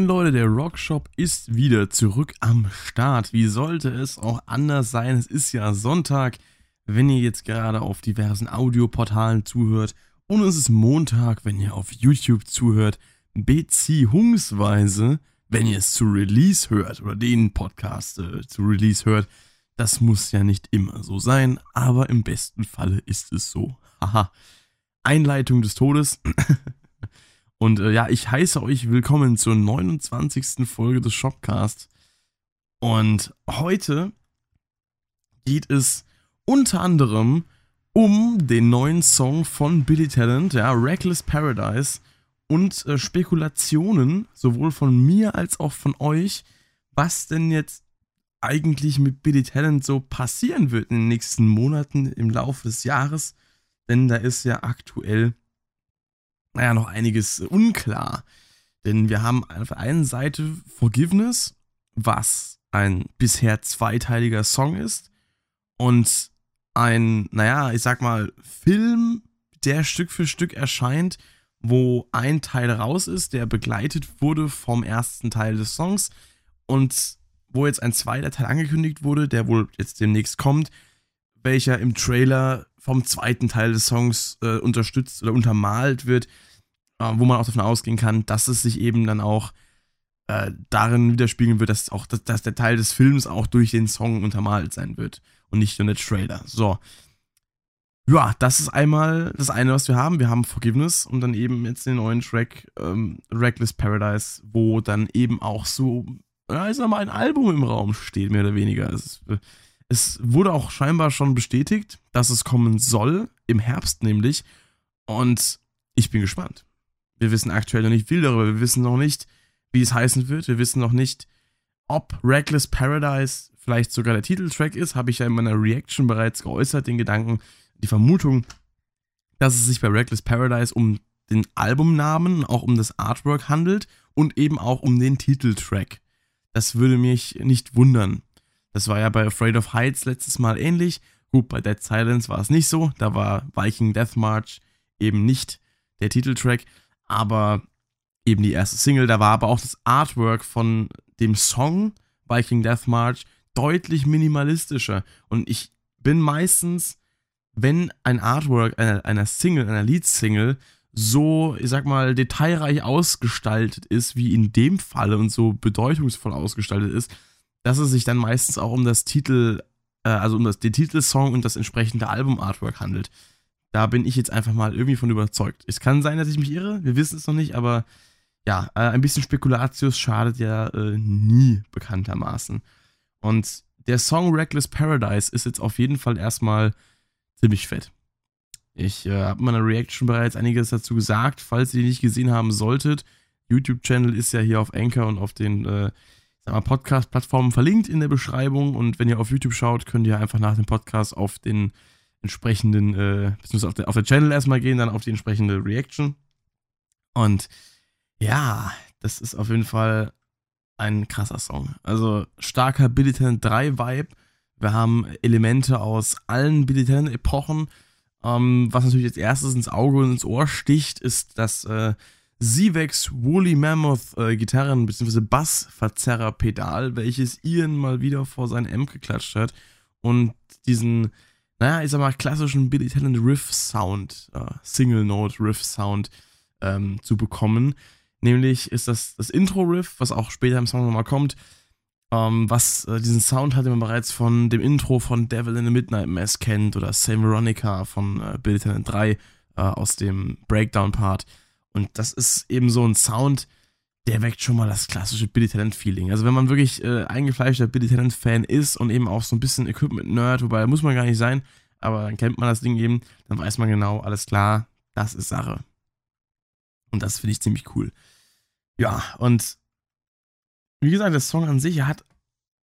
Moin Leute, der Rockshop ist wieder zurück am Start. Wie sollte es auch anders sein? Es ist ja Sonntag, wenn ihr jetzt gerade auf diversen Audioportalen zuhört. Und es ist Montag, wenn ihr auf YouTube zuhört. Beziehungsweise, wenn ihr es zu Release hört oder den Podcast äh, zu Release hört. Das muss ja nicht immer so sein, aber im besten Falle ist es so. Haha. Einleitung des Todes. Und äh, ja, ich heiße euch willkommen zur 29. Folge des Shopcast. Und heute geht es unter anderem um den neuen Song von Billy Talent, ja, Reckless Paradise und äh, Spekulationen, sowohl von mir als auch von euch, was denn jetzt eigentlich mit Billy Talent so passieren wird in den nächsten Monaten im Laufe des Jahres. Denn da ist ja aktuell naja, noch einiges unklar. Denn wir haben auf der einen Seite Forgiveness, was ein bisher zweiteiliger Song ist, und ein, naja, ich sag mal, Film, der Stück für Stück erscheint, wo ein Teil raus ist, der begleitet wurde vom ersten Teil des Songs und wo jetzt ein zweiter Teil angekündigt wurde, der wohl jetzt demnächst kommt, welcher im Trailer vom zweiten Teil des Songs äh, unterstützt oder untermalt wird, äh, wo man auch davon ausgehen kann, dass es sich eben dann auch äh, darin widerspiegeln wird, dass auch dass, dass der Teil des Films auch durch den Song untermalt sein wird und nicht nur der Trailer. So. Ja, das ist einmal das eine, was wir haben. Wir haben Forgiveness und dann eben jetzt den neuen Track ähm, Reckless Paradise, wo dann eben auch so, ja, ich sag mal, ein Album im Raum steht, mehr oder weniger. Es, es wurde auch scheinbar schon bestätigt, dass es kommen soll, im Herbst nämlich. Und ich bin gespannt. Wir wissen aktuell noch nicht viel darüber. Wir wissen noch nicht, wie es heißen wird. Wir wissen noch nicht, ob Reckless Paradise vielleicht sogar der Titeltrack ist. Habe ich ja in meiner Reaction bereits geäußert, den Gedanken, die Vermutung, dass es sich bei Reckless Paradise um den Albumnamen, auch um das Artwork handelt und eben auch um den Titeltrack. Das würde mich nicht wundern. Das war ja bei Afraid of Heights letztes Mal ähnlich. Gut, bei Dead Silence war es nicht so. Da war Viking Death March eben nicht der Titeltrack, aber eben die erste Single. Da war aber auch das Artwork von dem Song Viking Death March deutlich minimalistischer. Und ich bin meistens, wenn ein Artwork einer, einer Single, einer Lead-Single, so, ich sag mal, detailreich ausgestaltet ist, wie in dem Falle und so bedeutungsvoll ausgestaltet ist, dass es sich dann meistens auch um das Titel, äh, also um das, den Titelsong und das entsprechende Album-Artwork handelt. Da bin ich jetzt einfach mal irgendwie von überzeugt. Es kann sein, dass ich mich irre, wir wissen es noch nicht, aber ja, äh, ein bisschen Spekulatius schadet ja äh, nie bekanntermaßen. Und der Song Reckless Paradise ist jetzt auf jeden Fall erstmal ziemlich fett. Ich äh, habe in meiner Reaction bereits einiges dazu gesagt. Falls ihr die nicht gesehen haben solltet, YouTube-Channel ist ja hier auf Anchor und auf den äh, Podcast-Plattformen verlinkt in der Beschreibung. Und wenn ihr auf YouTube schaut, könnt ihr einfach nach dem Podcast auf den entsprechenden, äh, beziehungsweise auf der, auf der Channel erstmal gehen, dann auf die entsprechende Reaction. Und ja, das ist auf jeden Fall ein krasser Song. Also starker Billy Talent 3 Vibe. Wir haben Elemente aus allen Billy Talent Epochen. Ähm, was natürlich als erstes ins Auge und ins Ohr sticht, ist das äh, Zivex Woolly Mammoth äh, Gitarren- bzw. Bassverzerrer-Pedal, welches Ian mal wieder vor seinen Amp geklatscht hat und diesen, naja, ich sag mal, klassischen Billy Talent Riff-Sound, äh, Single-Note-Riff-Sound ähm, zu bekommen. Nämlich ist das das Intro-Riff, was auch später im Song nochmal kommt, ähm, was äh, diesen Sound hat, den man bereits von dem Intro von Devil in the Midnight Mass kennt oder Same Veronica von äh, Bill Talent 3 äh, aus dem Breakdown-Part. Und das ist eben so ein Sound, der weckt schon mal das klassische Billy Talent-Feeling. Also wenn man wirklich äh, eingefleischter Billy Talent-Fan ist und eben auch so ein bisschen Equipment-Nerd, wobei muss man gar nicht sein, aber dann kennt man das Ding eben, dann weiß man genau, alles klar, das ist Sache. Und das finde ich ziemlich cool. Ja, und wie gesagt, der Song an sich hat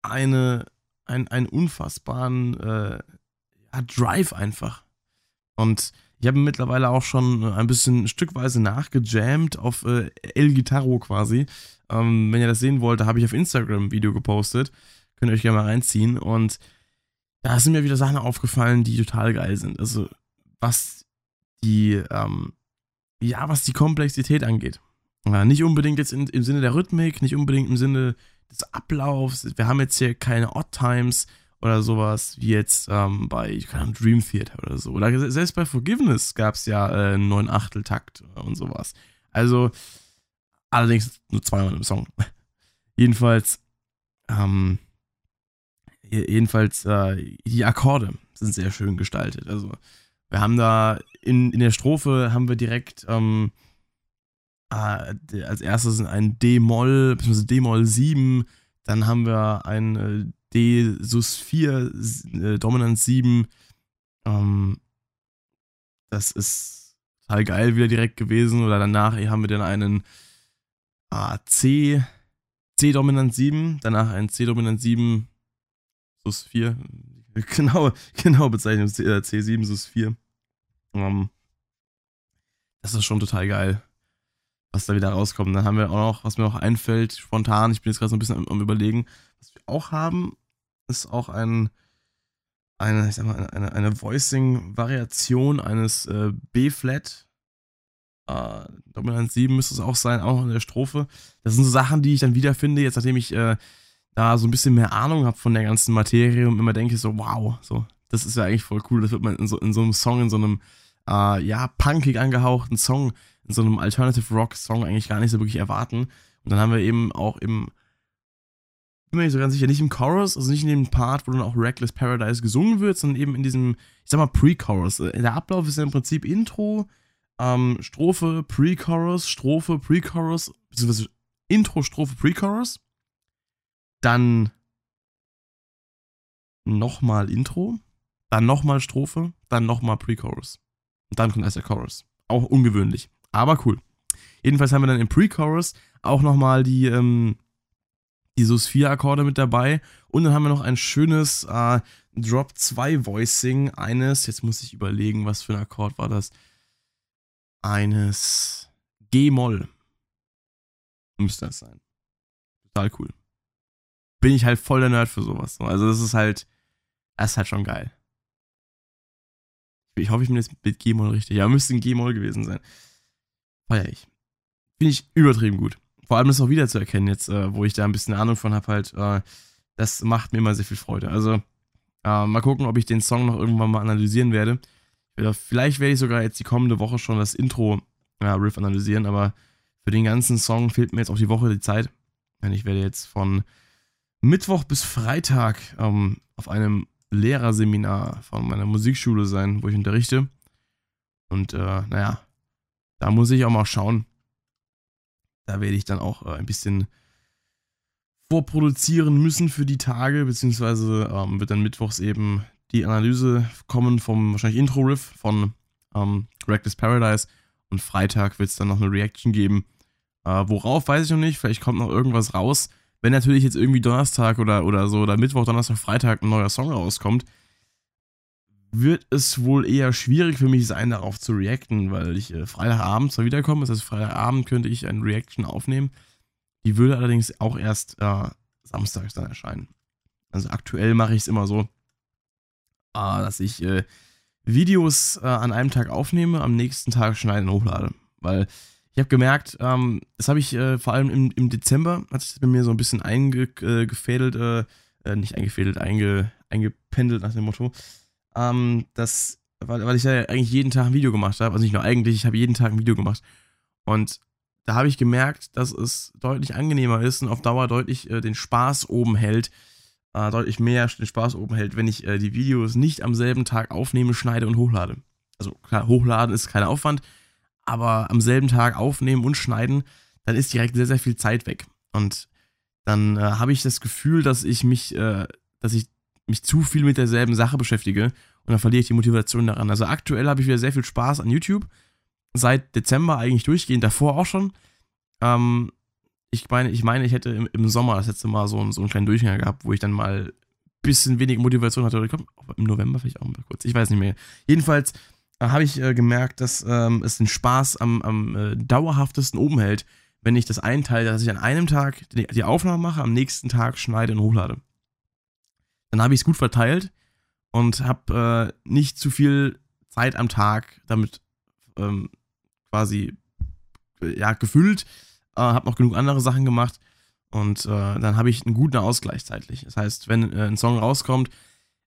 eine, ein, einen unfassbaren äh, Drive einfach. Und ich habe mittlerweile auch schon ein bisschen stückweise nachgejammt auf äh, El Guitarro quasi. Ähm, wenn ihr das sehen wollt, da habe ich auf Instagram ein Video gepostet. Könnt ihr euch gerne mal reinziehen. Und da sind mir wieder Sachen aufgefallen, die total geil sind. Also, was die, ähm, ja, was die Komplexität angeht. Ja, nicht unbedingt jetzt in, im Sinne der Rhythmik, nicht unbedingt im Sinne des Ablaufs. Wir haben jetzt hier keine Odd Times oder sowas wie jetzt ähm, bei Ahnung, Dream Theater oder so. Oder selbst bei Forgiveness gab es ja äh, einen neuen Achteltakt und sowas. Also, allerdings nur zweimal im Song. jedenfalls, ähm, jedenfalls, äh, die Akkorde sind sehr schön gestaltet. Also, wir haben da in, in der Strophe haben wir direkt ähm, äh, als erstes ein D-Moll, bzw. D-Moll 7, dann haben wir ein äh, D Sus 4, äh, Dominant 7. Ähm, das ist total geil wieder direkt gewesen. Oder danach haben wir dann einen ah, C, C Dominant 7, danach ein C Dominant 7 Sus 4. Genau, genau Bezeichnung C7 äh, Sus 4. Um, das ist schon total geil, was da wieder rauskommt. Dann haben wir auch noch, was mir noch einfällt, spontan, ich bin jetzt gerade so ein bisschen am, am, überlegen, was wir auch haben, ist auch ein, eine, ich sag mal, eine, eine Voicing-Variation eines äh, B-Flat. Äh, Dominant 7 müsste es auch sein, auch in der Strophe. Das sind so Sachen, die ich dann wiederfinde, jetzt nachdem ich äh, da so ein bisschen mehr Ahnung habe von der ganzen Materie und immer denke so, wow, so, das ist ja eigentlich voll cool. Das wird man in so, in so einem Song, in so einem äh, ja, punkig angehauchten Song, in so einem Alternative Rock Song eigentlich gar nicht so wirklich erwarten. Und dann haben wir eben auch im, bin mir nicht so ganz sicher, nicht im Chorus, also nicht in dem Part, wo dann auch Reckless Paradise gesungen wird, sondern eben in diesem, ich sag mal, Pre-Chorus. Äh, der Ablauf ist ja im Prinzip Intro, ähm, Strophe, Pre-Chorus, Strophe, Pre-Chorus, beziehungsweise Intro, Strophe, Pre-Chorus. Dann nochmal Intro, dann nochmal Strophe, dann nochmal Pre-Chorus. Und dann kommt erst der Chorus. Auch ungewöhnlich, aber cool. Jedenfalls haben wir dann im Pre-Chorus auch nochmal die, ähm, die SUS-4-Akkorde mit dabei. Und dann haben wir noch ein schönes äh, Drop 2 Voicing eines, jetzt muss ich überlegen, was für ein Akkord war das? Eines G-Moll. Müsste das sein. Total cool. Bin ich halt voll der Nerd für sowas. Also das ist halt, das ist halt schon geil. Ich hoffe, ich bin jetzt mit G-Moll richtig. Ja, müsste ein G-Moll gewesen sein. Feier ich. Finde ich übertrieben gut. Vor allem das auch wieder zu erkennen, jetzt, äh, wo ich da ein bisschen Ahnung von habe, halt, äh, das macht mir immer sehr viel Freude. Also, äh, mal gucken, ob ich den Song noch irgendwann mal analysieren werde. Vielleicht werde ich sogar jetzt die kommende Woche schon das Intro-Riff analysieren, aber für den ganzen Song fehlt mir jetzt auch die Woche die Zeit. Denn ich werde jetzt von Mittwoch bis Freitag ähm, auf einem Lehrerseminar von meiner Musikschule sein, wo ich unterrichte. Und äh, naja, da muss ich auch mal schauen. Da werde ich dann auch äh, ein bisschen vorproduzieren müssen für die Tage, beziehungsweise ähm, wird dann mittwochs eben die Analyse kommen vom wahrscheinlich Intro-Riff von ähm, Reckless Paradise und Freitag wird es dann noch eine Reaction geben. Äh, worauf weiß ich noch nicht, vielleicht kommt noch irgendwas raus. Wenn natürlich jetzt irgendwie Donnerstag oder, oder so, oder Mittwoch, Donnerstag, Freitag ein neuer Song rauskommt, wird es wohl eher schwierig für mich sein, darauf zu reacten, weil ich äh, Freitagabend zwar wiederkomme, das heißt, Freitagabend könnte ich eine Reaction aufnehmen. Die würde allerdings auch erst äh, samstags dann erscheinen. Also aktuell mache ich es immer so, äh, dass ich äh, Videos äh, an einem Tag aufnehme, am nächsten Tag schneide und hochlade. Weil ich habe gemerkt, ähm, das habe ich äh, vor allem im, im Dezember, hat sich bei mir so ein bisschen eingefädelt, nicht eingefädelt, einge, eingependelt nach dem Motto, ähm, dass, weil, weil ich ja eigentlich jeden Tag ein Video gemacht habe, also nicht nur eigentlich, ich habe jeden Tag ein Video gemacht. Und da habe ich gemerkt, dass es deutlich angenehmer ist und auf Dauer deutlich äh, den Spaß oben hält, äh, deutlich mehr den Spaß oben hält, wenn ich äh, die Videos nicht am selben Tag aufnehme, schneide und hochlade. Also klar, hochladen ist kein Aufwand, aber am selben Tag aufnehmen und schneiden, dann ist direkt sehr, sehr viel Zeit weg. Und dann äh, habe ich das Gefühl, dass ich mich, äh, dass ich mich zu viel mit derselben Sache beschäftige und dann verliere ich die Motivation daran. Also aktuell habe ich wieder sehr viel Spaß an YouTube. Seit Dezember eigentlich durchgehend, davor auch schon. Ähm, ich meine, ich meine, ich hätte im, im, Sommer das letzte Mal so, so einen kleinen Durchgang gehabt, wo ich dann mal ein bisschen wenig Motivation hatte. Oder im November vielleicht auch mal kurz. Ich weiß nicht mehr. Jedenfalls habe ich äh, gemerkt, dass ähm, es den Spaß am, am äh, dauerhaftesten oben hält, wenn ich das einteile, dass ich an einem Tag die, die Aufnahme mache, am nächsten Tag schneide und hochlade. Dann habe ich es gut verteilt und habe äh, nicht zu viel Zeit am Tag damit ähm, quasi ja, gefüllt, äh, habe noch genug andere Sachen gemacht und äh, dann habe ich einen guten Ausgleich zeitlich. Das heißt, wenn äh, ein Song rauskommt,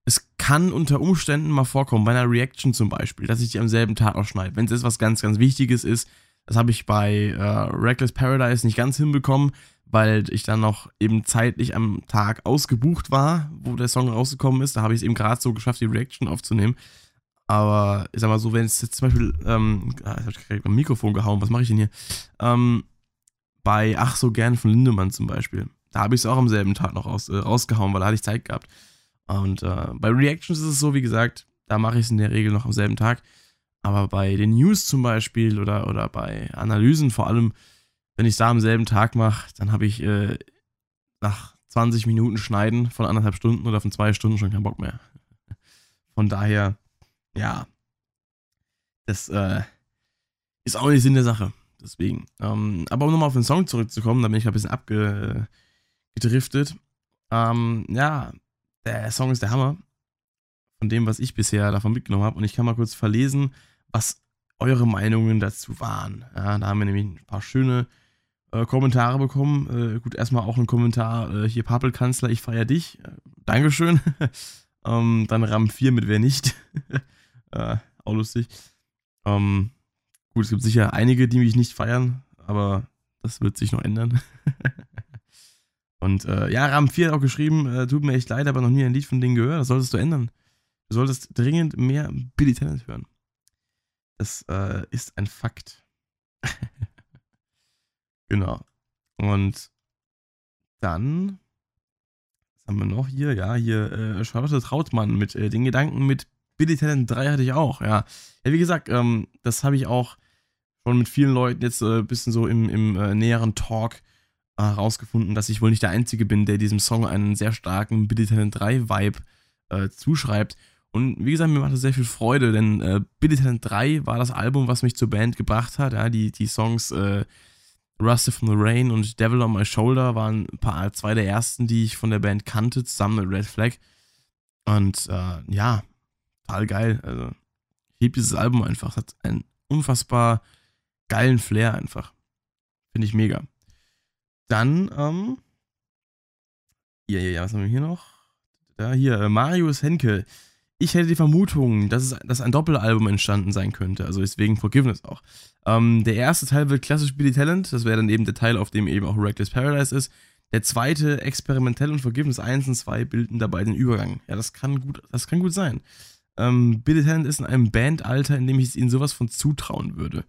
es kann unter Umständen mal vorkommen, bei einer Reaction zum Beispiel, dass ich die am selben Tag auch schneide. Wenn es jetzt was ganz, ganz Wichtiges ist, das habe ich bei äh, Reckless Paradise nicht ganz hinbekommen, weil ich dann noch eben zeitlich am Tag ausgebucht war, wo der Song rausgekommen ist. Da habe ich es eben gerade so geschafft, die Reaction aufzunehmen. Aber ich sag mal so, wenn es jetzt zum Beispiel, ähm, ah, jetzt habe ich gerade beim Mikrofon gehauen, was mache ich denn hier? Ähm, bei Ach so gern von Lindemann zum Beispiel. Da habe ich es auch am selben Tag noch raus, äh, rausgehauen, weil da hatte ich Zeit gehabt. Und äh, bei Reactions ist es so, wie gesagt, da mache ich es in der Regel noch am selben Tag. Aber bei den News zum Beispiel oder, oder bei Analysen vor allem, wenn ich es da am selben Tag mache, dann habe ich äh, nach 20 Minuten Schneiden von anderthalb Stunden oder von zwei Stunden schon keinen Bock mehr. Von daher, ja, das äh, ist auch nicht Sinn der Sache. Deswegen. Ähm, aber um nochmal auf den Song zurückzukommen, da bin ich ein bisschen abgedriftet. Ähm, ja, der Song ist der Hammer. Von dem, was ich bisher davon mitgenommen habe. Und ich kann mal kurz verlesen, was eure Meinungen dazu waren. Ja, da haben wir nämlich ein paar schöne äh, Kommentare bekommen. Äh, gut, erstmal auch ein Kommentar äh, hier, Papelkanzler, ich feiere dich. Äh, Dankeschön. ähm, dann Ram 4 mit wer nicht. Äh, auch lustig. Ähm, gut, es gibt sicher einige, die mich nicht feiern, aber das wird sich noch ändern. Und äh, ja, Ram 4 hat auch geschrieben, tut mir echt leid, aber noch nie ein Lied von denen gehört. Das solltest du ändern. Du solltest dringend mehr Billy Talent hören. Das äh, ist ein Fakt. Genau. Und dann, was haben wir noch hier? Ja, hier äh, Charlotte Trautmann mit äh, den Gedanken mit Billy Talent 3 hatte ich auch, ja. Ja, wie gesagt, ähm, das habe ich auch schon mit vielen Leuten jetzt ein äh, bisschen so im, im äh, näheren Talk herausgefunden, dass ich wohl nicht der Einzige bin, der diesem Song einen sehr starken Billy Talent 3 Vibe äh, zuschreibt. Und wie gesagt, mir macht das sehr viel Freude, denn äh, Billy Talent 3 war das Album, was mich zur Band gebracht hat. Ja, die, die Songs äh, Rusted from the Rain und Devil on My Shoulder waren ein paar, zwei der ersten, die ich von der Band kannte, zusammen mit Red Flag. Und äh, ja, total geil. Also, ich liebe dieses Album einfach. Hat einen unfassbar geilen Flair einfach. Finde ich mega. Dann, ähm, ja, ja, ja, was haben wir hier noch? Da, hier, äh, Marius Henke ich hätte die Vermutung, dass, es, dass ein Doppelalbum entstanden sein könnte, also deswegen Forgiveness auch. Ähm, der erste Teil wird klassisch Billy Talent, das wäre dann eben der Teil, auf dem eben auch Reckless Paradise ist. Der zweite, experimentell und Forgiveness 1 und 2 bilden dabei den Übergang. Ja, das kann gut, das kann gut sein. Ähm, Billy Talent ist in einem Bandalter, in dem ich ihnen sowas von zutrauen würde.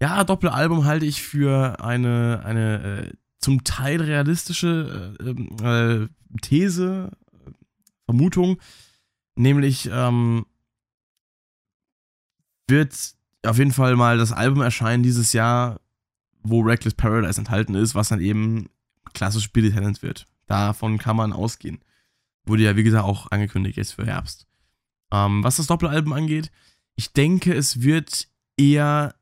Ja, Doppelalbum halte ich für eine, eine äh, zum Teil realistische äh, ähm, äh, These, Vermutung Nämlich ähm, wird auf jeden Fall mal das Album erscheinen dieses Jahr, wo Reckless Paradise enthalten ist, was dann eben klassisch Billy Talent wird. Davon kann man ausgehen. Wurde ja, wie gesagt, auch angekündigt jetzt für Herbst. Ähm, was das Doppelalbum angeht, ich denke, es wird eher.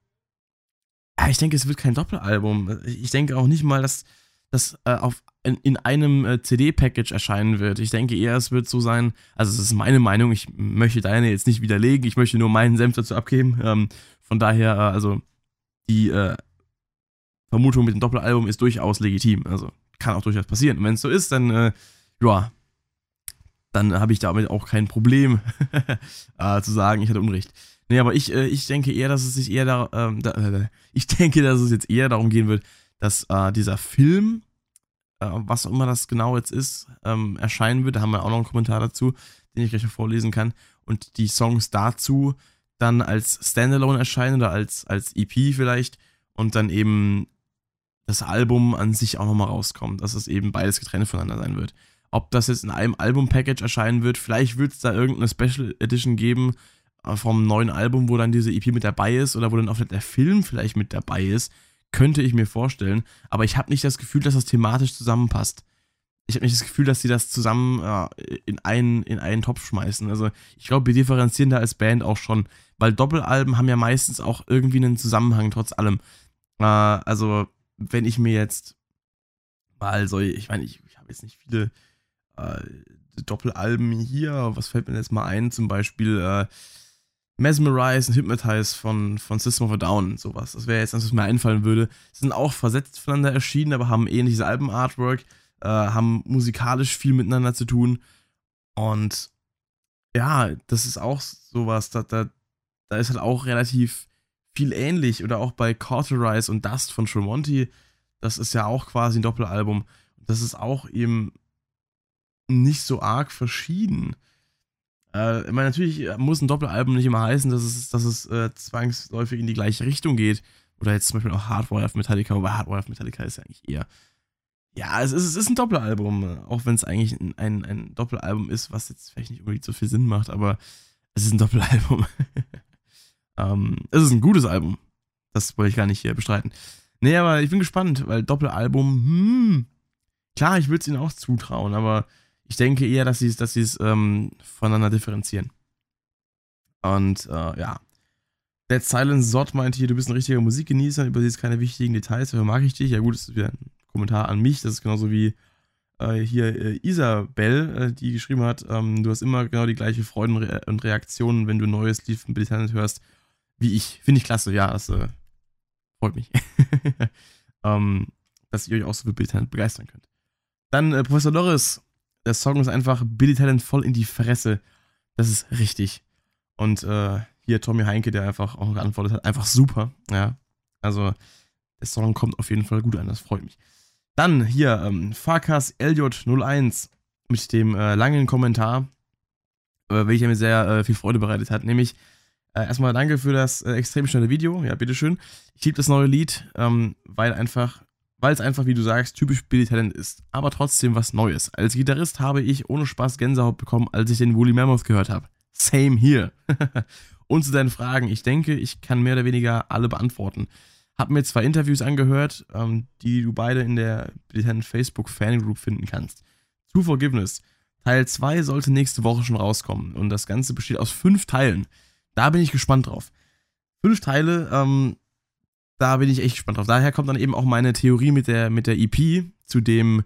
Ich denke, es wird kein Doppelalbum. Ich denke auch nicht mal, dass das äh, auf in, in einem äh, CD-Package erscheinen wird. Ich denke eher, es wird so sein, also es ist meine Meinung, ich möchte deine jetzt nicht widerlegen, ich möchte nur meinen Senf dazu abgeben. Ähm, von daher, äh, also die äh, Vermutung mit dem Doppelalbum ist durchaus legitim. Also kann auch durchaus passieren. Und wenn es so ist, dann, äh, ja, dann habe ich damit auch kein Problem äh, zu sagen, ich hatte Unrecht. Nee, aber ich, äh, ich denke eher, dass es sich eher da, ähm, äh, ich denke, dass es jetzt eher darum gehen wird, dass dieser Film was auch immer das genau jetzt ist, ähm, erscheinen wird. Da haben wir auch noch einen Kommentar dazu, den ich gleich noch vorlesen kann. Und die Songs dazu dann als Standalone erscheinen oder als, als EP vielleicht und dann eben das Album an sich auch nochmal rauskommt, dass es eben beides getrennt voneinander sein wird. Ob das jetzt in einem Album-Package erscheinen wird, vielleicht wird es da irgendeine Special Edition geben äh, vom neuen Album, wo dann diese EP mit dabei ist oder wo dann auch der Film vielleicht mit dabei ist. Könnte ich mir vorstellen. Aber ich habe nicht das Gefühl, dass das thematisch zusammenpasst. Ich habe nicht das Gefühl, dass sie das zusammen äh, in, einen, in einen Topf schmeißen. Also ich glaube, wir differenzieren da als Band auch schon. Weil Doppelalben haben ja meistens auch irgendwie einen Zusammenhang, trotz allem. Äh, also, wenn ich mir jetzt mal so, ich meine, ich, ich habe jetzt nicht viele äh, Doppelalben hier. Was fällt mir jetzt mal ein? Zum Beispiel, äh, Mesmerize und Hypnotize von, von System of a Down, sowas. Das wäre jetzt das, was mir einfallen würde. Sie sind auch versetzt voneinander erschienen, aber haben ähnliches Alben-Artwork, äh, haben musikalisch viel miteinander zu tun. Und ja, das ist auch sowas, da, da, da ist halt auch relativ viel ähnlich. Oder auch bei Cauterize und Dust von Tremonti, das ist ja auch quasi ein Doppelalbum. Das ist auch eben nicht so arg verschieden. Äh, ich meine, natürlich muss ein Doppelalbum nicht immer heißen, dass es, dass es äh, zwangsläufig in die gleiche Richtung geht. Oder jetzt zum Beispiel auch Hardwire of Metallica, aber Hardwire of Metallica ist ja eigentlich eher. Ja, es ist, es ist ein Doppelalbum, auch wenn es eigentlich ein, ein, ein, Doppelalbum ist, was jetzt vielleicht nicht unbedingt so viel Sinn macht, aber es ist ein Doppelalbum. ähm, es ist ein gutes Album. Das wollte ich gar nicht hier bestreiten. Nee, aber ich bin gespannt, weil Doppelalbum, hm, klar, ich würde es ihnen auch zutrauen, aber ich denke eher, dass sie es dass ähm, voneinander differenzieren. Und äh, ja. Dead Silence Sot meint hier, du bist ein richtiger Musikgenießer, übersiehst keine wichtigen Details, dafür mag ich dich. Ja gut, das ist wieder ein Kommentar an mich, das ist genauso wie äh, hier äh, Isabel, äh, die geschrieben hat, ähm, du hast immer genau die gleiche Freude und Reaktionen, wenn du ein neues Lied von Billy Talent hörst, wie ich. Finde ich klasse, ja, das äh, freut mich. ähm, dass ihr euch auch so für Billy Talent begeistern könnt. Dann äh, Professor Loris der Song ist einfach Billy Talent voll in die Fresse. Das ist richtig. Und äh, hier Tommy Heinke, der einfach auch geantwortet hat, einfach super. Ja. Also, der Song kommt auf jeden Fall gut an, das freut mich. Dann hier, ähm, Farkas Elliot 01 mit dem äh, langen Kommentar, äh, welcher mir sehr äh, viel Freude bereitet hat. Nämlich, äh, erstmal danke für das äh, extrem schnelle Video. Ja, bitteschön. Ich liebe das neue Lied, ähm, weil einfach weil es einfach, wie du sagst, typisch Billy Talent ist, aber trotzdem was Neues. Als Gitarrist habe ich ohne Spaß Gänsehaut bekommen, als ich den Woolly Mammoth gehört habe. Same here. Und zu deinen Fragen, ich denke, ich kann mehr oder weniger alle beantworten. Hab mir zwei Interviews angehört, ähm, die du beide in der Billy Talent Facebook Fangroup finden kannst. To Forgiveness. Teil 2 sollte nächste Woche schon rauskommen und das Ganze besteht aus fünf Teilen. Da bin ich gespannt drauf. Fünf Teile, ähm, da bin ich echt gespannt drauf. Daher kommt dann eben auch meine Theorie mit der, mit der EP zu dem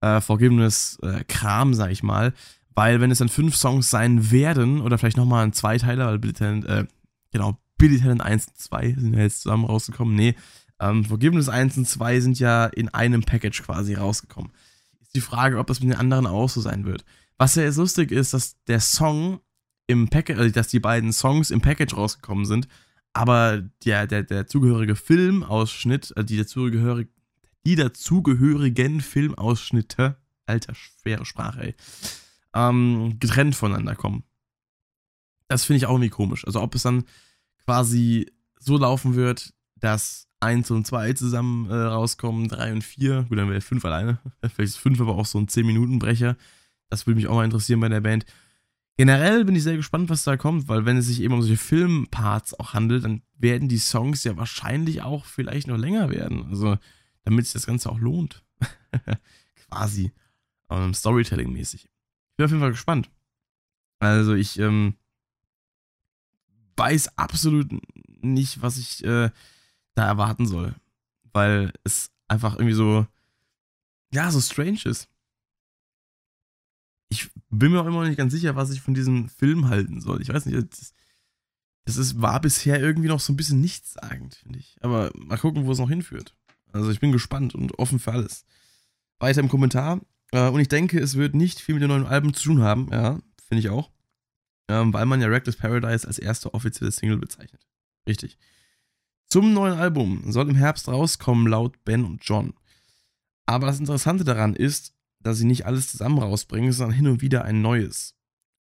äh, Forgiveness-Kram, äh, sag ich mal. Weil, wenn es dann fünf Songs sein werden, oder vielleicht nochmal ein Zweiteiler, weil Billy Talent, äh, genau, Billy Talent 1 und 2 sind ja jetzt zusammen rausgekommen. Nee, ähm, Forgiveness 1 und 2 sind ja in einem Package quasi rausgekommen. Ist die Frage, ob das mit den anderen auch so sein wird. Was ja lustig ist, dass der Song im Package, also dass die beiden Songs im Package rausgekommen sind aber der, der, der zugehörige Filmausschnitt, also die, dazugehörig, die dazugehörigen Filmausschnitte, alter, schwere Sprache, ey, ähm, getrennt voneinander kommen. Das finde ich auch irgendwie komisch. Also ob es dann quasi so laufen wird, dass 1 und 2 zusammen äh, rauskommen, 3 und 4, gut, dann wäre 5 alleine. Vielleicht ist 5 aber auch so ein 10-Minuten-Brecher. Das würde mich auch mal interessieren bei der Band. Generell bin ich sehr gespannt, was da kommt, weil wenn es sich eben um solche Filmparts auch handelt, dann werden die Songs ja wahrscheinlich auch vielleicht noch länger werden. Also, damit sich das Ganze auch lohnt. Quasi. Um, Storytelling-mäßig. Ich bin auf jeden Fall gespannt. Also, ich ähm, weiß absolut nicht, was ich äh, da erwarten soll. Weil es einfach irgendwie so, ja, so strange ist bin mir auch immer noch nicht ganz sicher, was ich von diesem Film halten soll. Ich weiß nicht, das, das ist, war bisher irgendwie noch so ein bisschen nichtssagend, finde ich. Aber mal gucken, wo es noch hinführt. Also ich bin gespannt und offen für alles. Weiter im Kommentar. Äh, und ich denke, es wird nicht viel mit dem neuen Album zu tun haben. Ja, finde ich auch. Ähm, weil man ja Reckless Paradise als erste offizielle Single bezeichnet. Richtig. Zum neuen Album soll im Herbst rauskommen, laut Ben und John. Aber das Interessante daran ist, dass sie nicht alles zusammen rausbringen, sondern hin und wieder ein neues.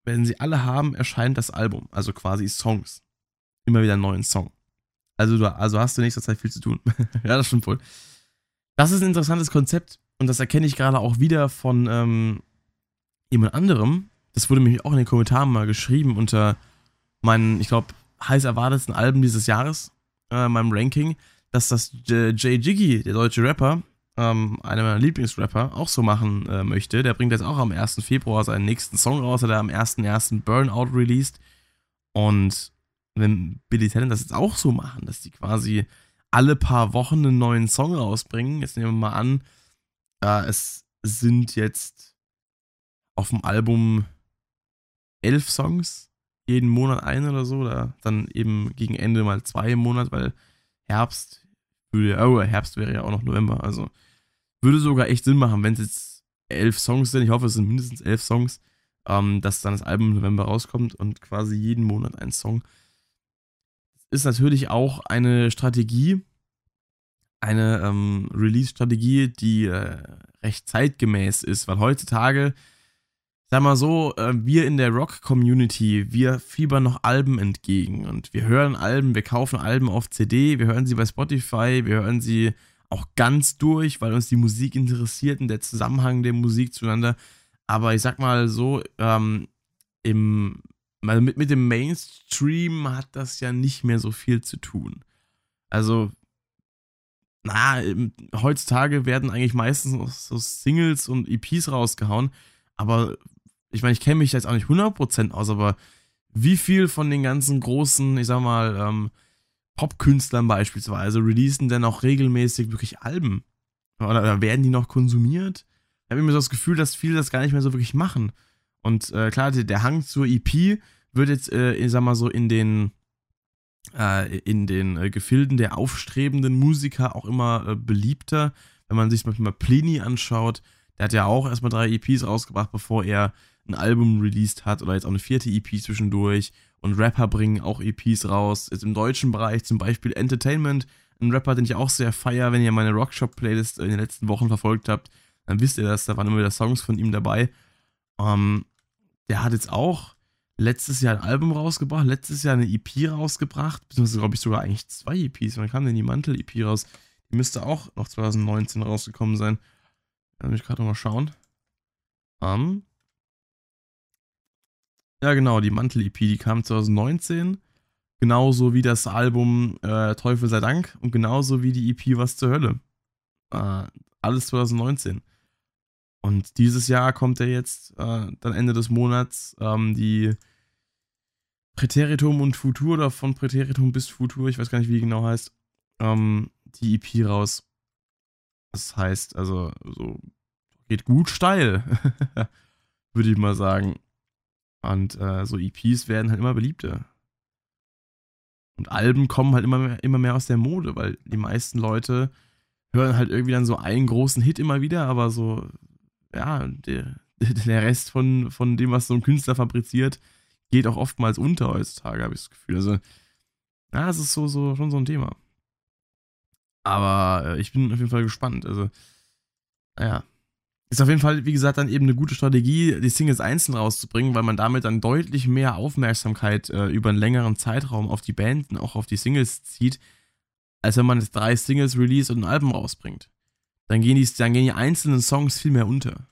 Wenn sie alle haben, erscheint das Album, also quasi Songs. Immer wieder einen neuen Song. Also, du, also hast du nächster Zeit viel zu tun. ja, das stimmt wohl. Das ist ein interessantes Konzept und das erkenne ich gerade auch wieder von ähm, jemand anderem. Das wurde mir auch in den Kommentaren mal geschrieben unter meinen, ich glaube, heiß erwartetsten Alben dieses Jahres, äh, meinem Ranking, dass das J. Jiggy, der deutsche Rapper, ähm, einer meiner Lieblingsrapper, auch so machen äh, möchte. Der bringt jetzt auch am 1. Februar seinen nächsten Song raus, der am 1.1. Burnout released. Und wenn Billy Talent das jetzt auch so machen, dass die quasi alle paar Wochen einen neuen Song rausbringen, jetzt nehmen wir mal an, äh, es sind jetzt auf dem Album elf Songs, jeden Monat ein oder so, oder dann eben gegen Ende mal zwei im Monat, weil Herbst oh, Herbst wäre ja auch noch November, also würde sogar echt Sinn machen, wenn es jetzt elf Songs sind, ich hoffe, es sind mindestens elf Songs, ähm, dass dann das Album im November rauskommt und quasi jeden Monat ein Song. Ist natürlich auch eine Strategie, eine ähm, Release-Strategie, die äh, recht zeitgemäß ist, weil heutzutage, sag mal so, äh, wir in der Rock-Community, wir fiebern noch Alben entgegen und wir hören Alben, wir kaufen Alben auf CD, wir hören sie bei Spotify, wir hören sie auch ganz durch, weil uns die Musik interessiert und der Zusammenhang der Musik zueinander. Aber ich sag mal so, ähm, im, also mit, mit dem Mainstream hat das ja nicht mehr so viel zu tun. Also na, heutzutage werden eigentlich meistens so Singles und EPs rausgehauen, aber ich meine, ich kenne mich jetzt auch nicht 100% aus, aber wie viel von den ganzen großen, ich sag mal, ähm, Popkünstlern beispielsweise releasen denn auch regelmäßig wirklich Alben? Oder, oder werden die noch konsumiert? Ich habe immer so das Gefühl, dass viele das gar nicht mehr so wirklich machen. Und äh, klar, der Hang zur EP wird jetzt, äh, ich sag mal so, in den äh, in den äh, Gefilden der aufstrebenden Musiker auch immer äh, beliebter. Wenn man sich zum Beispiel mal Pliny anschaut, der hat ja auch erstmal drei EPs rausgebracht, bevor er ein Album released hat oder jetzt auch eine vierte EP zwischendurch. Und Rapper bringen auch EPs raus. Jetzt im deutschen Bereich zum Beispiel Entertainment, ein Rapper, den ich auch sehr feier, wenn ihr meine Rockshop-Playlist in den letzten Wochen verfolgt habt, dann wisst ihr das, da waren immer wieder Songs von ihm dabei. Ähm, der hat jetzt auch letztes Jahr ein Album rausgebracht, letztes Jahr eine EP rausgebracht, beziehungsweise glaube ich sogar eigentlich zwei EPs. Wann kam denn die Mantel-EP raus? Die müsste auch noch 2019 rausgekommen sein. Da muss ich gerade mal schauen. Um, ja, genau, die Mantel-EP, die kam 2019. Genauso wie das Album äh, Teufel sei Dank und genauso wie die EP Was zur Hölle. Äh, alles 2019. Und dieses Jahr kommt ja jetzt äh, dann Ende des Monats ähm, die Präteritum und Futur oder von Präteritum bis Futur, ich weiß gar nicht, wie die genau heißt, ähm, die EP raus. Das heißt, also, so geht gut steil, würde ich mal sagen. Und äh, so EPs werden halt immer beliebter. Und Alben kommen halt immer mehr, immer mehr aus der Mode, weil die meisten Leute hören halt irgendwie dann so einen großen Hit immer wieder, aber so, ja, der, der Rest von, von dem, was so ein Künstler fabriziert, geht auch oftmals unter heutzutage, habe ich das Gefühl. Also, ja, es ist so, so, schon so ein Thema. Aber äh, ich bin auf jeden Fall gespannt. Also, naja. Ist auf jeden Fall, wie gesagt, dann eben eine gute Strategie, die Singles einzeln rauszubringen, weil man damit dann deutlich mehr Aufmerksamkeit äh, über einen längeren Zeitraum auf die Band und auch auf die Singles zieht, als wenn man jetzt drei Singles release und ein Album rausbringt. Dann gehen, die, dann gehen die einzelnen Songs viel mehr unter.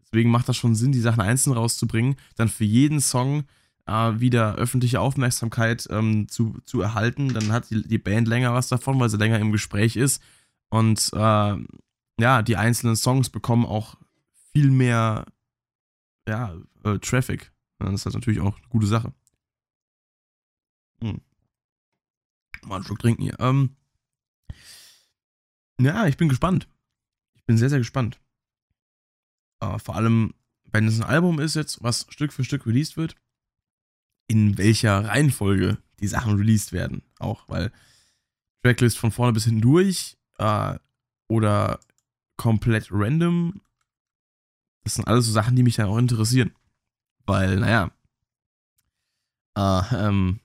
Deswegen macht das schon Sinn, die Sachen einzeln rauszubringen, dann für jeden Song äh, wieder öffentliche Aufmerksamkeit ähm, zu, zu erhalten. Dann hat die, die, Band länger was davon, weil sie länger im Gespräch ist. Und äh, ja, die einzelnen Songs bekommen auch viel mehr ja, äh, Traffic. Das ist halt natürlich auch eine gute Sache. Hm. Mal einen Schluck trinken hier. Ähm, ja, ich bin gespannt. Ich bin sehr, sehr gespannt. Äh, vor allem, wenn es ein Album ist jetzt, was Stück für Stück released wird, in welcher Reihenfolge die Sachen released werden. Auch, weil Tracklist von vorne bis hinten durch äh, oder komplett random, das sind alles so Sachen, die mich dann auch interessieren. Weil, naja, äh, ähm,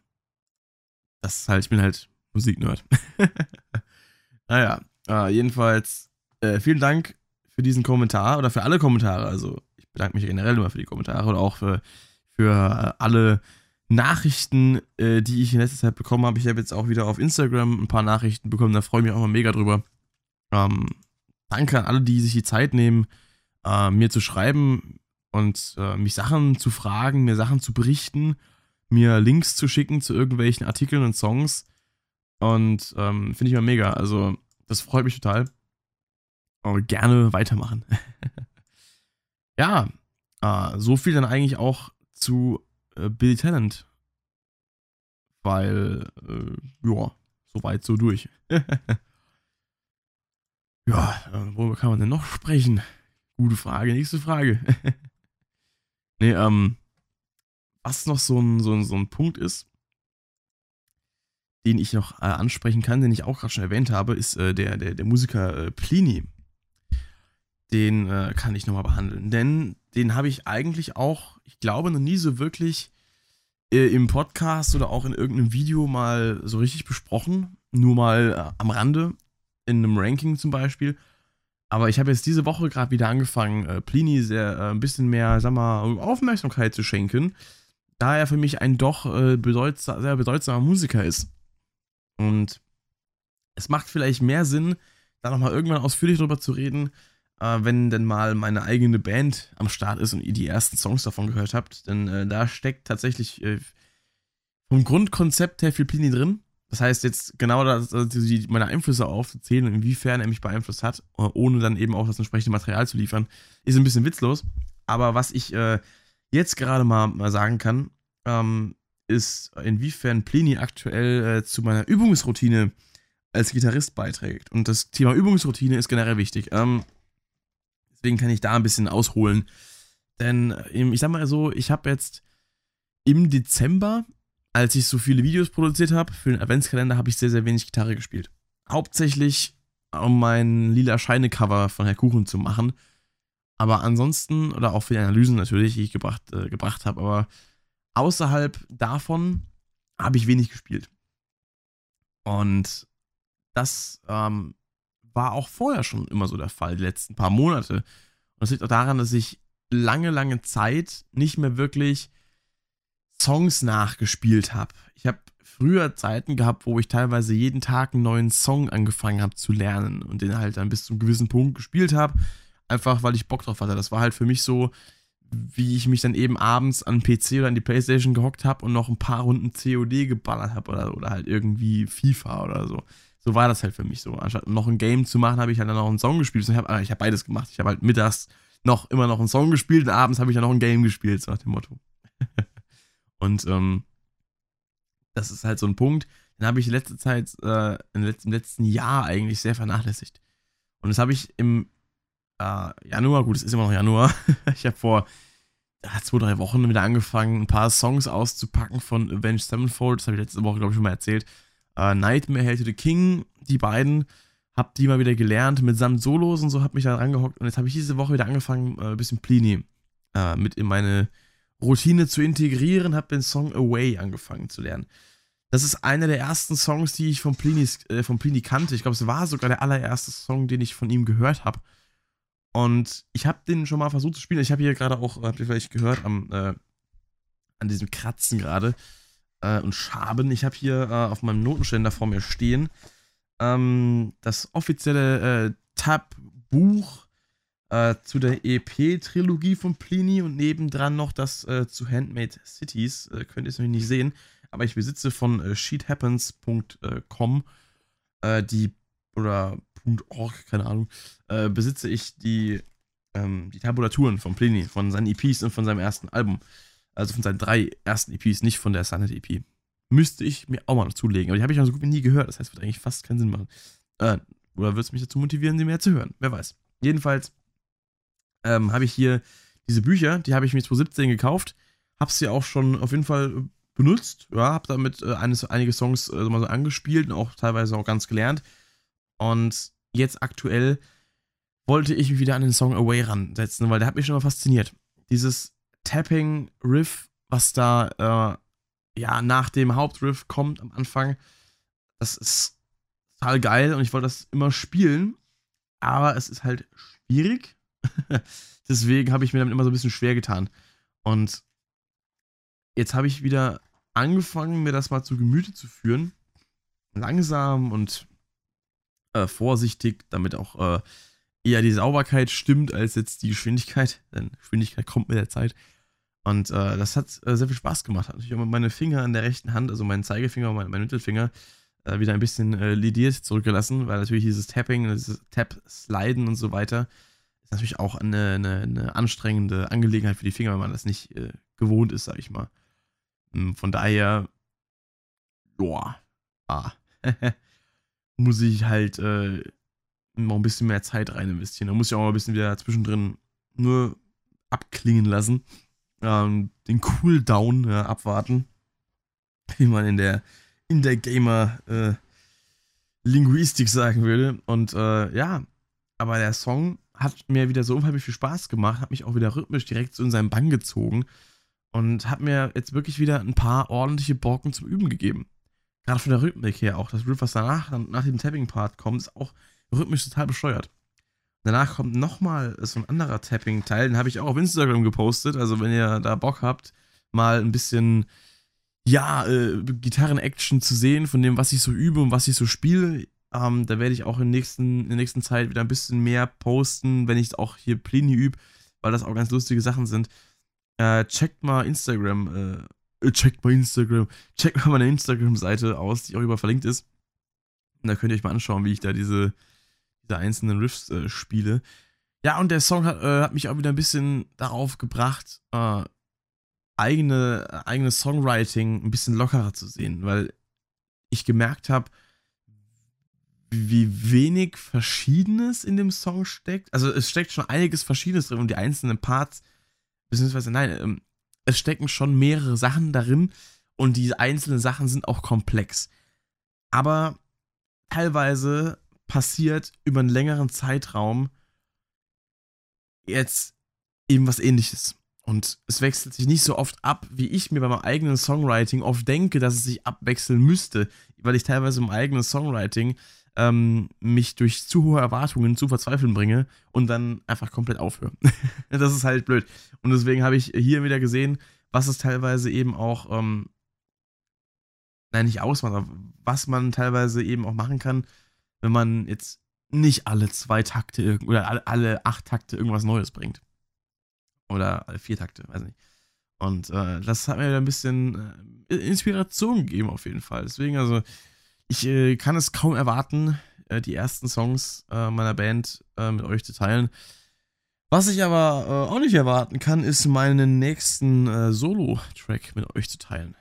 das ist halt, ich bin halt Musiknerd. naja, äh, jedenfalls, äh, vielen Dank für diesen Kommentar oder für alle Kommentare. Also, ich bedanke mich generell immer für die Kommentare oder auch für, für alle Nachrichten, äh, die ich in letzter Zeit bekommen habe. Ich habe jetzt auch wieder auf Instagram ein paar Nachrichten bekommen, da freue ich mich auch mal mega drüber. Ähm, danke an alle, die sich die Zeit nehmen, äh, mir zu schreiben und äh, mich Sachen zu fragen, mir Sachen zu berichten, mir Links zu schicken zu irgendwelchen Artikeln und Songs. Und ähm, finde ich mal mega. Also, das freut mich total. Aber gerne weitermachen. ja, äh, so viel dann eigentlich auch zu äh, Billy Talent. Weil, äh, ja, soweit so durch. ja, äh, worüber kann man denn noch sprechen? Gute Frage, nächste Frage. nee, ähm, was noch so ein, so ein, so ein Punkt ist, den ich noch äh, ansprechen kann, den ich auch gerade schon erwähnt habe, ist äh, der, der, der Musiker äh, Plini. Den äh, kann ich nochmal behandeln. Denn den habe ich eigentlich auch, ich glaube, noch nie so wirklich äh, im Podcast oder auch in irgendeinem Video mal so richtig besprochen. Nur mal am Rande, in einem Ranking zum Beispiel. Aber ich habe jetzt diese Woche gerade wieder angefangen, Plini sehr ein bisschen mehr, sag mal, Aufmerksamkeit zu schenken, da er für mich ein doch bedeutsam, sehr bedeutsamer Musiker ist. Und es macht vielleicht mehr Sinn, da nochmal irgendwann ausführlich drüber zu reden, äh, wenn denn mal meine eigene Band am Start ist und ihr die ersten Songs davon gehört habt. Denn äh, da steckt tatsächlich äh, vom Grundkonzept her viel Plini drin. Das heißt, jetzt genau das, also die, meine Einflüsse aufzuzählen und inwiefern er mich beeinflusst hat, äh, ohne dann eben auch das entsprechende Material zu liefern, ist ein bisschen witzlos. Aber was ich äh, jetzt gerade mal, mal sagen kann, ähm, ist, inwiefern Plini aktuell äh, zu meiner Übungsroutine als Gitarrist beiträgt. Und das Thema Übungsroutine ist generell wichtig. Ähm, deswegen kann ich da ein bisschen ausholen. Denn äh, ich sag mal so, ich habe jetzt im Dezember, als ich so viele Videos produziert habe, für den Adventskalender habe ich sehr, sehr wenig Gitarre gespielt. Hauptsächlich, um mein lila Scheine-Cover von Herr Kuchen zu machen. Aber ansonsten, oder auch für die Analysen natürlich, die ich gebracht, äh, gebracht habe, aber außerhalb davon habe ich wenig gespielt. Und das ähm, war auch vorher schon immer so der Fall, die letzten paar Monate. Und das liegt auch daran, dass ich lange, lange Zeit nicht mehr wirklich Songs nachgespielt habe. Ich habe früher Zeiten gehabt, wo ich teilweise jeden Tag einen neuen Song angefangen habe zu lernen und den halt dann bis zu einem gewissen Punkt gespielt habe, einfach weil ich Bock drauf hatte. Das war halt für mich so wie ich mich dann eben abends an den PC oder an die Playstation gehockt habe und noch ein paar Runden COD geballert habe oder, oder halt irgendwie FIFA oder so. So war das halt für mich so. Anstatt noch ein Game zu machen, habe ich halt dann noch einen Song gespielt. Ich habe ich hab beides gemacht. Ich habe halt mittags noch immer noch einen Song gespielt und abends habe ich dann noch ein Game gespielt, so nach dem Motto. und ähm, das ist halt so ein Punkt, den habe ich in letzter Zeit, äh, im letzten, im letzten Jahr eigentlich sehr vernachlässigt. Und das habe ich im äh, Januar, gut, es ist immer noch Januar. ich habe vor ja, zwei, drei Wochen wieder angefangen, ein paar Songs auszupacken von Avenged Sevenfold. Das habe ich letzte Woche, glaube ich, schon mal erzählt. Äh, Nightmare, Hail to the King, die beiden. Hab die mal wieder gelernt mit samt Solos und so, hab mich da rangehockt und jetzt habe ich diese Woche wieder angefangen, äh, ein bisschen Plini äh, mit in meine Routine zu integrieren, hab den Song Away angefangen zu lernen. Das ist einer der ersten Songs, die ich von Plini, äh, von Plini kannte. Ich glaube, es war sogar der allererste Song, den ich von ihm gehört habe. Und ich habe den schon mal versucht zu spielen. Ich habe hier gerade auch, habt ihr vielleicht gehört, am, äh, an diesem Kratzen gerade äh, und Schaben. Ich habe hier äh, auf meinem Notenständer vor mir stehen ähm, das offizielle äh, Tab-Buch äh, zu der EP-Trilogie von Pliny und nebendran noch das äh, zu Handmade Cities. könnt ihr es noch nicht sehen, aber ich besitze von sheethappens.com die oder .org, keine Ahnung, äh, besitze ich die, ähm, die Tabulaturen von Pliny, von seinen EPs und von seinem ersten Album. Also von seinen drei ersten EPs, nicht von der Sunnet EP. Müsste ich mir auch mal noch zulegen. Aber die habe ich noch so gut wie nie gehört. Das heißt, wird eigentlich fast keinen Sinn machen. Äh, oder wird es mich dazu motivieren, sie mehr zu hören? Wer weiß. Jedenfalls ähm, habe ich hier diese Bücher, die habe ich mir 2017 gekauft. Habe sie auch schon auf jeden Fall benutzt. Ja, habe damit äh, eines, einige Songs äh, mal so angespielt und auch teilweise auch ganz gelernt. Und jetzt aktuell wollte ich mich wieder an den Song Away ransetzen, weil der hat mich schon mal fasziniert. Dieses Tapping-Riff, was da äh, ja nach dem Hauptriff kommt am Anfang, das ist total geil und ich wollte das immer spielen, aber es ist halt schwierig. Deswegen habe ich mir damit immer so ein bisschen schwer getan. Und jetzt habe ich wieder angefangen, mir das mal zu Gemüte zu führen. Langsam und äh, vorsichtig, damit auch äh, eher die Sauberkeit stimmt, als jetzt die Geschwindigkeit. Denn Geschwindigkeit kommt mit der Zeit. Und äh, das hat äh, sehr viel Spaß gemacht. Hat natürlich auch meine Finger in der rechten Hand, also meinen Zeigefinger und mein, mein Mittelfinger, äh, wieder ein bisschen äh, lidiert zurückgelassen, weil natürlich dieses Tapping, dieses Tap-Sliden und so weiter ist natürlich auch eine, eine, eine, anstrengende Angelegenheit für die Finger, wenn man das nicht gewohnt ist, sag ich mal. Hm, von daher, boah, ah. muss ich halt äh, noch ein bisschen mehr Zeit rein investieren. Da muss ich auch mal ein bisschen wieder zwischendrin nur abklingen lassen. ähm, den Cooldown ja, abwarten, wie man in der, in der Gamer äh, Linguistik sagen würde. Und äh, ja, aber der Song hat mir wieder so unheimlich viel Spaß gemacht, hat mich auch wieder rhythmisch direkt so in seinen Bann gezogen und hat mir jetzt wirklich wieder ein paar ordentliche Brocken zum Üben gegeben. Gerade von der Rhythmik her auch. Das Riff, was danach, nach dem Tapping-Part kommt, ist auch rhythmisch total bescheuert. Danach kommt nochmal so ein anderer Tapping-Teil, den habe ich auch auf Instagram gepostet. Also, wenn ihr da Bock habt, mal ein bisschen, ja, äh, Gitarren-Action zu sehen von dem, was ich so übe und was ich so spiele, ähm, da werde ich auch in, nächsten, in der nächsten Zeit wieder ein bisschen mehr posten, wenn ich auch hier Plini übe, weil das auch ganz lustige Sachen sind. Äh, checkt mal Instagram, äh, checkt mal Instagram, checkt mal meine Instagram-Seite aus, die auch über verlinkt ist. Und da könnt ihr euch mal anschauen, wie ich da diese, diese einzelnen Riffs äh, spiele. Ja, und der Song hat, äh, hat, mich auch wieder ein bisschen darauf gebracht, äh, eigene, eigene Songwriting ein bisschen lockerer zu sehen, weil ich gemerkt habe, wie wenig Verschiedenes in dem Song steckt. Also es steckt schon einiges Verschiedenes drin und die einzelnen Parts, beziehungsweise nein, ähm, es stecken schon mehrere Sachen darin und die einzelnen Sachen sind auch komplex. Aber teilweise passiert über einen längeren Zeitraum jetzt eben was ähnliches. Und es wechselt sich nicht so oft ab, wie ich mir bei meinem eigenen Songwriting oft denke, dass es sich abwechseln müsste, weil ich teilweise im eigenen Songwriting ähm, mich durch zu hohe Erwartungen zu verzweifeln bringe und dann einfach komplett aufhöre. das ist halt blöd. Und deswegen habe ich hier wieder gesehen, was es teilweise eben auch, ähm, nein, nicht ausmacht, aber was man teilweise eben auch machen kann, wenn man jetzt nicht alle zwei Takte oder alle, alle acht Takte irgendwas Neues bringt. Oder alle vier Takte, weiß nicht. Und äh, das hat mir ein bisschen äh, Inspiration gegeben, auf jeden Fall. Deswegen, also, ich äh, kann es kaum erwarten, äh, die ersten Songs äh, meiner Band äh, mit euch zu teilen. Was ich aber äh, auch nicht erwarten kann, ist meinen nächsten äh, Solo-Track mit euch zu teilen.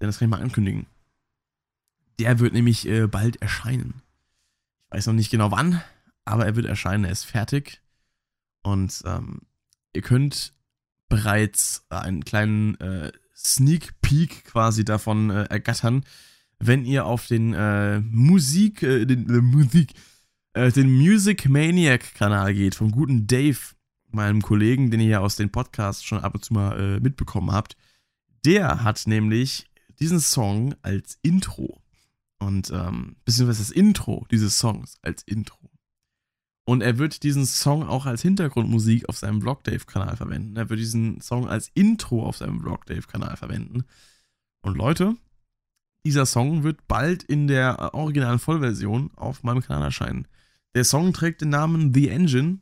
Denn das kann ich mal ankündigen. Der wird nämlich bald erscheinen. Ich weiß noch nicht genau wann, aber er wird erscheinen. Er ist fertig. Und ähm, ihr könnt bereits einen kleinen Sneak Peek quasi davon ergattern wenn ihr auf den äh, Musik, äh, den äh, Musik, äh, den Music Maniac Kanal geht, vom guten Dave, meinem Kollegen, den ihr ja aus den Podcasts schon ab und zu mal äh, mitbekommen habt. Der hat nämlich diesen Song als Intro. Und, ähm, beziehungsweise das Intro dieses Songs als Intro. Und er wird diesen Song auch als Hintergrundmusik auf seinem Vlog Dave-Kanal verwenden. Er wird diesen Song als Intro auf seinem Vlog Dave-Kanal verwenden. Und Leute, dieser Song wird bald in der äh, originalen Vollversion auf meinem Kanal erscheinen. Der Song trägt den Namen The Engine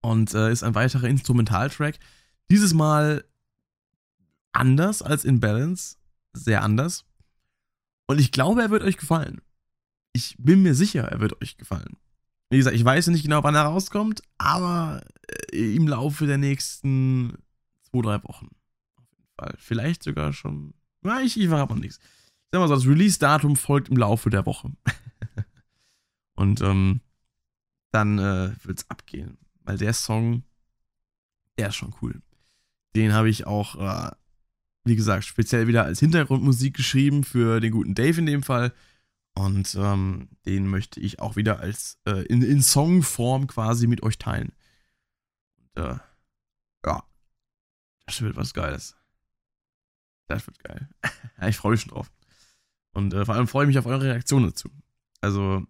und äh, ist ein weiterer Instrumentaltrack. Dieses Mal anders als in Balance, sehr anders. Und ich glaube, er wird euch gefallen. Ich bin mir sicher, er wird euch gefallen. Wie gesagt, ich weiß nicht genau, wann er rauskommt, aber äh, im Laufe der nächsten zwei, drei Wochen. Auf jeden Fall. Vielleicht sogar schon. Ich, ich verrate noch nichts sag mal so, das Release-Datum folgt im Laufe der Woche. Und ähm, dann äh, es abgehen. Weil der Song, der ist schon cool. Den habe ich auch, äh, wie gesagt, speziell wieder als Hintergrundmusik geschrieben für den guten Dave in dem Fall. Und ähm, den möchte ich auch wieder als äh, in, in Songform quasi mit euch teilen. Und äh, ja, das wird was Geiles. Das wird geil. ich freue mich schon drauf. Und äh, vor allem freue ich mich auf eure Reaktion dazu. Also,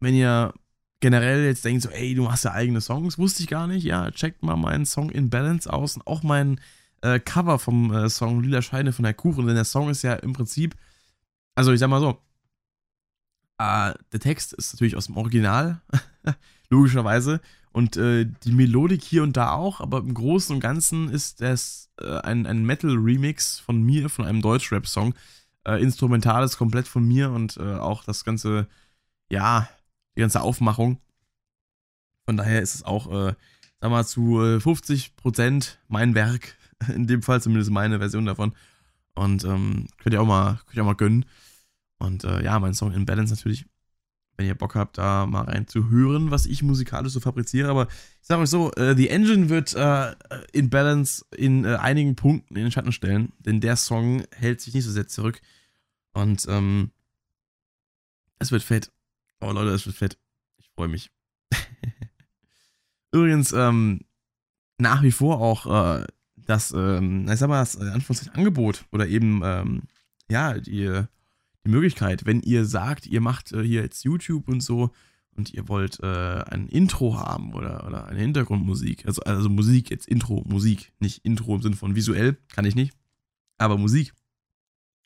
wenn ihr generell jetzt denkt, so, ey, du machst ja eigene Songs, wusste ich gar nicht. Ja, checkt mal meinen Song In Balance aus und auch mein äh, Cover vom äh, Song Lila Scheine von der Kuchen, denn der Song ist ja im Prinzip, also ich sag mal so, äh, der Text ist natürlich aus dem Original, logischerweise, und äh, die Melodik hier und da auch, aber im Großen und Ganzen ist das äh, ein, ein Metal-Remix von mir, von einem Deutsch-Rap-Song, äh, Instrumentales komplett von mir und äh, auch das ganze, ja, die ganze Aufmachung. Von daher ist es auch, äh, sag mal, zu 50% äh, mein Werk. In dem Fall zumindest meine Version davon. Und ähm, könnt ihr auch mal, könnt ihr auch mal gönnen. Und äh, ja, mein Song In Balance natürlich wenn ihr Bock habt, da mal rein zu hören, was ich musikalisch so fabriziere. Aber ich sage euch so, äh, The Engine wird äh, in Balance in äh, einigen Punkten in den Schatten stellen, denn der Song hält sich nicht so sehr zurück. Und ähm, es wird fett. Oh Leute, es wird fett. Ich freue mich. Übrigens, ähm, nach wie vor auch äh, das, ähm, ich sag mal, das äh, Angebot oder eben, ähm, ja, die die Möglichkeit, wenn ihr sagt, ihr macht äh, hier jetzt YouTube und so und ihr wollt äh, ein Intro haben oder, oder eine Hintergrundmusik, also, also Musik jetzt, Intro, Musik, nicht Intro im Sinne von visuell, kann ich nicht, aber Musik.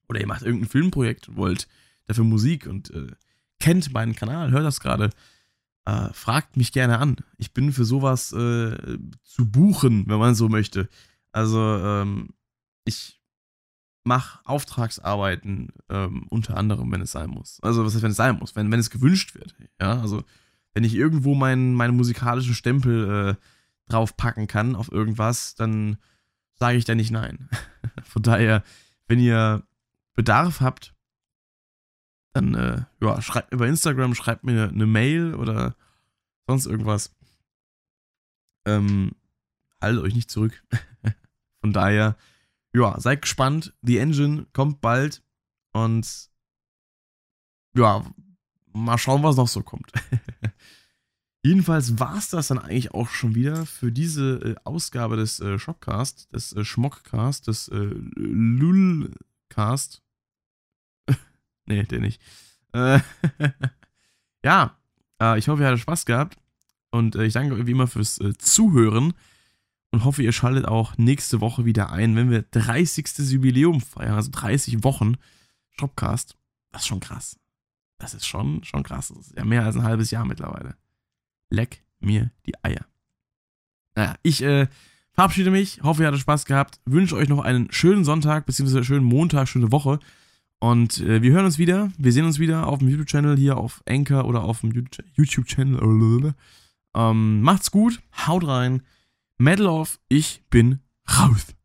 Oder ihr macht irgendein Filmprojekt und wollt dafür Musik und äh, kennt meinen Kanal, hört das gerade, äh, fragt mich gerne an. Ich bin für sowas äh, zu buchen, wenn man so möchte. Also ähm, ich mach Auftragsarbeiten, ähm, unter anderem, wenn es sein muss. Also, was heißt, wenn es sein muss? Wenn, wenn es gewünscht wird. Ja, also, wenn ich irgendwo meinen, meinen musikalischen Stempel äh, draufpacken kann auf irgendwas, dann sage ich da nicht nein. Von daher, wenn ihr Bedarf habt, dann äh, ja, schreibt bei Instagram, schreibt mir eine Mail oder sonst irgendwas. Ähm, haltet euch nicht zurück. Von daher, ja, seid gespannt. The Engine kommt bald. Und ja, mal schauen, was noch so kommt. Jedenfalls war es das dann eigentlich auch schon wieder für diese äh, Ausgabe des äh, Shopcast, des äh, Schmockcast, des äh, Lulcast. nee, der nicht. Äh, ja, äh, ich hoffe, ihr hattet Spaß gehabt. Und äh, ich danke wie immer fürs äh, Zuhören und hoffe, ihr schaltet auch nächste Woche wieder ein, wenn wir 30. Jubiläum feiern, also 30 Wochen Shopcast. Das ist schon krass. Das ist schon, schon krass. Das ist ja mehr als ein halbes Jahr mittlerweile. Leck mir die Eier. Naja, ich äh, verabschiede mich, hoffe, ihr hattet Spaß gehabt, wünsche euch noch einen schönen Sonntag, beziehungsweise schönen Montag, schöne Woche. Und äh, wir hören uns wieder, wir sehen uns wieder auf dem YouTube-Channel hier auf Anchor oder auf dem YouTube-Channel. Ähm, macht's gut, haut rein. Medal of Ich bin raus.